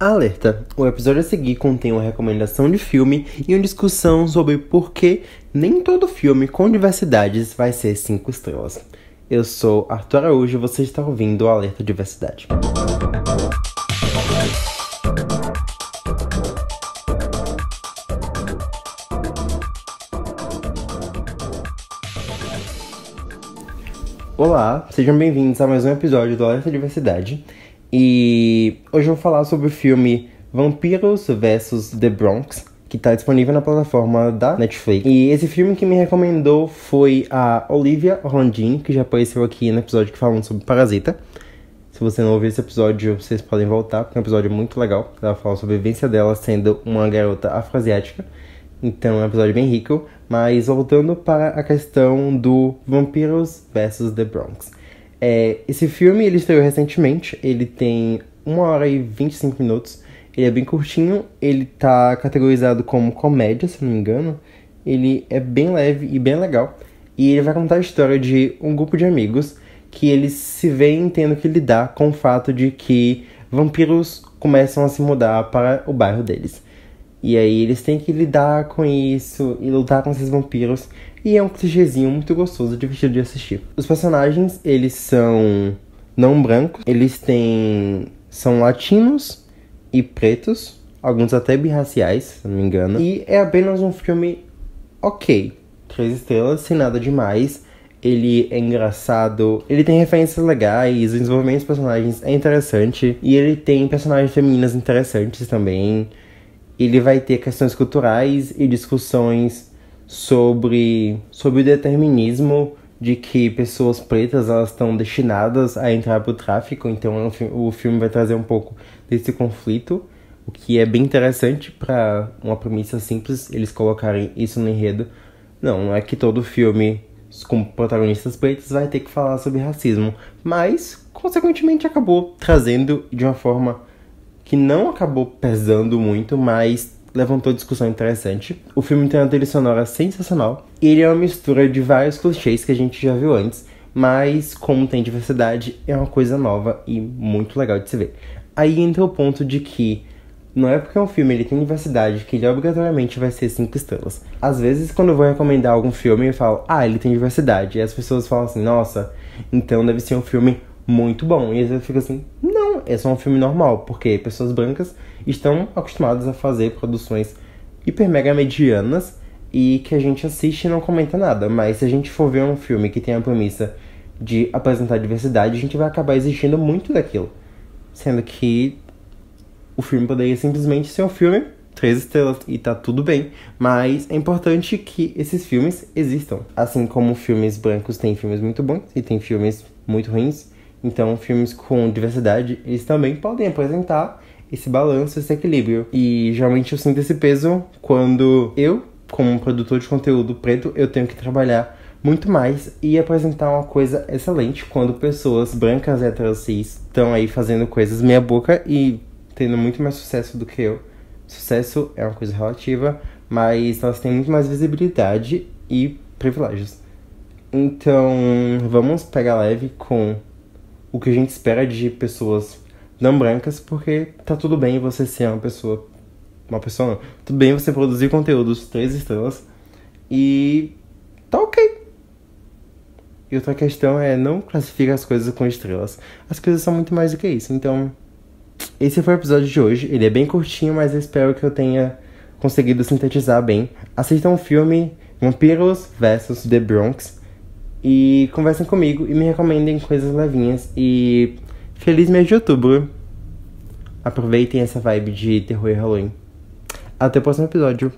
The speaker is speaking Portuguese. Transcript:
Alerta! O episódio a seguir contém uma recomendação de filme e uma discussão sobre por que nem todo filme com diversidades vai ser 5 estrelas. Eu sou Arthur Araújo e você está ouvindo o Alerta Diversidade. Olá, sejam bem-vindos a mais um episódio do Alerta Diversidade. E hoje eu vou falar sobre o filme Vampiros vs The Bronx, que está disponível na plataforma da Netflix. E esse filme que me recomendou foi a Olivia Orlandini, que já apareceu aqui no episódio que falamos sobre Parasita. Se você não ouviu esse episódio, vocês podem voltar, porque é um episódio muito legal. Ela fala sobre a vivência dela sendo uma garota afroasiática. Então é um episódio bem rico. Mas voltando para a questão do Vampiros vs The Bronx. É, esse filme ele estreou recentemente, ele tem 1 hora e 25 minutos, ele é bem curtinho, ele tá categorizado como comédia, se não me engano. Ele é bem leve e bem legal. E ele vai contar a história de um grupo de amigos que eles se veem tendo que lidar com o fato de que vampiros começam a se mudar para o bairro deles. E aí eles têm que lidar com isso e lutar com esses vampiros. E é um clichêzinho muito gostoso, divertido de assistir. Os personagens, eles são não brancos, eles têm. são latinos e pretos, alguns até birraciais, se não me engano. E é apenas um filme ok. Três estrelas, sem nada demais. Ele é engraçado, ele tem referências legais, o desenvolvimento dos personagens é interessante. E ele tem personagens femininas interessantes também. Ele vai ter questões culturais e discussões sobre, sobre o determinismo de que pessoas pretas elas estão destinadas a entrar para o tráfico, então é o filme vai trazer um pouco desse conflito, o que é bem interessante para uma premissa simples eles colocarem isso no enredo. Não, não é que todo filme com protagonistas pretos vai ter que falar sobre racismo, mas consequentemente acabou trazendo de uma forma que não acabou pesando muito, mas levantou discussão interessante. O filme tem uma trilha sonora sensacional. E ele é uma mistura de vários clichês que a gente já viu antes, mas como tem diversidade, é uma coisa nova e muito legal de se ver. Aí entra o ponto de que não é porque é um filme ele tem diversidade que ele obrigatoriamente vai ser cinco estrelas. Às vezes, quando eu vou recomendar algum filme, eu falo, ah, ele tem diversidade. E as pessoas falam assim, nossa, então deve ser um filme muito bom. E às vezes eu fico assim, não, é só um filme normal, porque pessoas brancas estão acostumadas a fazer produções hiper mega medianas e que a gente assiste e não comenta nada. Mas se a gente for ver um filme que tem a premissa de apresentar diversidade, a gente vai acabar exigindo muito daquilo. Sendo que o filme poderia simplesmente ser um filme três estrelas e tá tudo bem, mas é importante que esses filmes existam. Assim como filmes brancos têm filmes muito bons e tem filmes muito ruins, então filmes com diversidade, eles também podem apresentar esse balanço, esse equilíbrio. E geralmente eu sinto esse peso quando eu, como produtor de conteúdo preto, eu tenho que trabalhar muito mais e apresentar uma coisa excelente quando pessoas brancas héteros cis estão aí fazendo coisas meia boca e tendo muito mais sucesso do que eu. Sucesso é uma coisa relativa, mas elas têm muito mais visibilidade e privilégios. Então, vamos pegar leve com o que a gente espera de pessoas não brancas, porque tá tudo bem você ser uma pessoa. Uma pessoa não. Tudo bem você produzir conteúdos três estrelas e tá ok. E outra questão é não classificar as coisas com estrelas. As coisas são muito mais do que isso. Então, esse foi o episódio de hoje. Ele é bem curtinho, mas eu espero que eu tenha conseguido sintetizar bem. Assistam o filme Vampiros vs The Bronx e conversem comigo e me recomendem coisas levinhas e Feliz mês de outubro. Aproveitem essa vibe de terror e Halloween. Até o próximo episódio.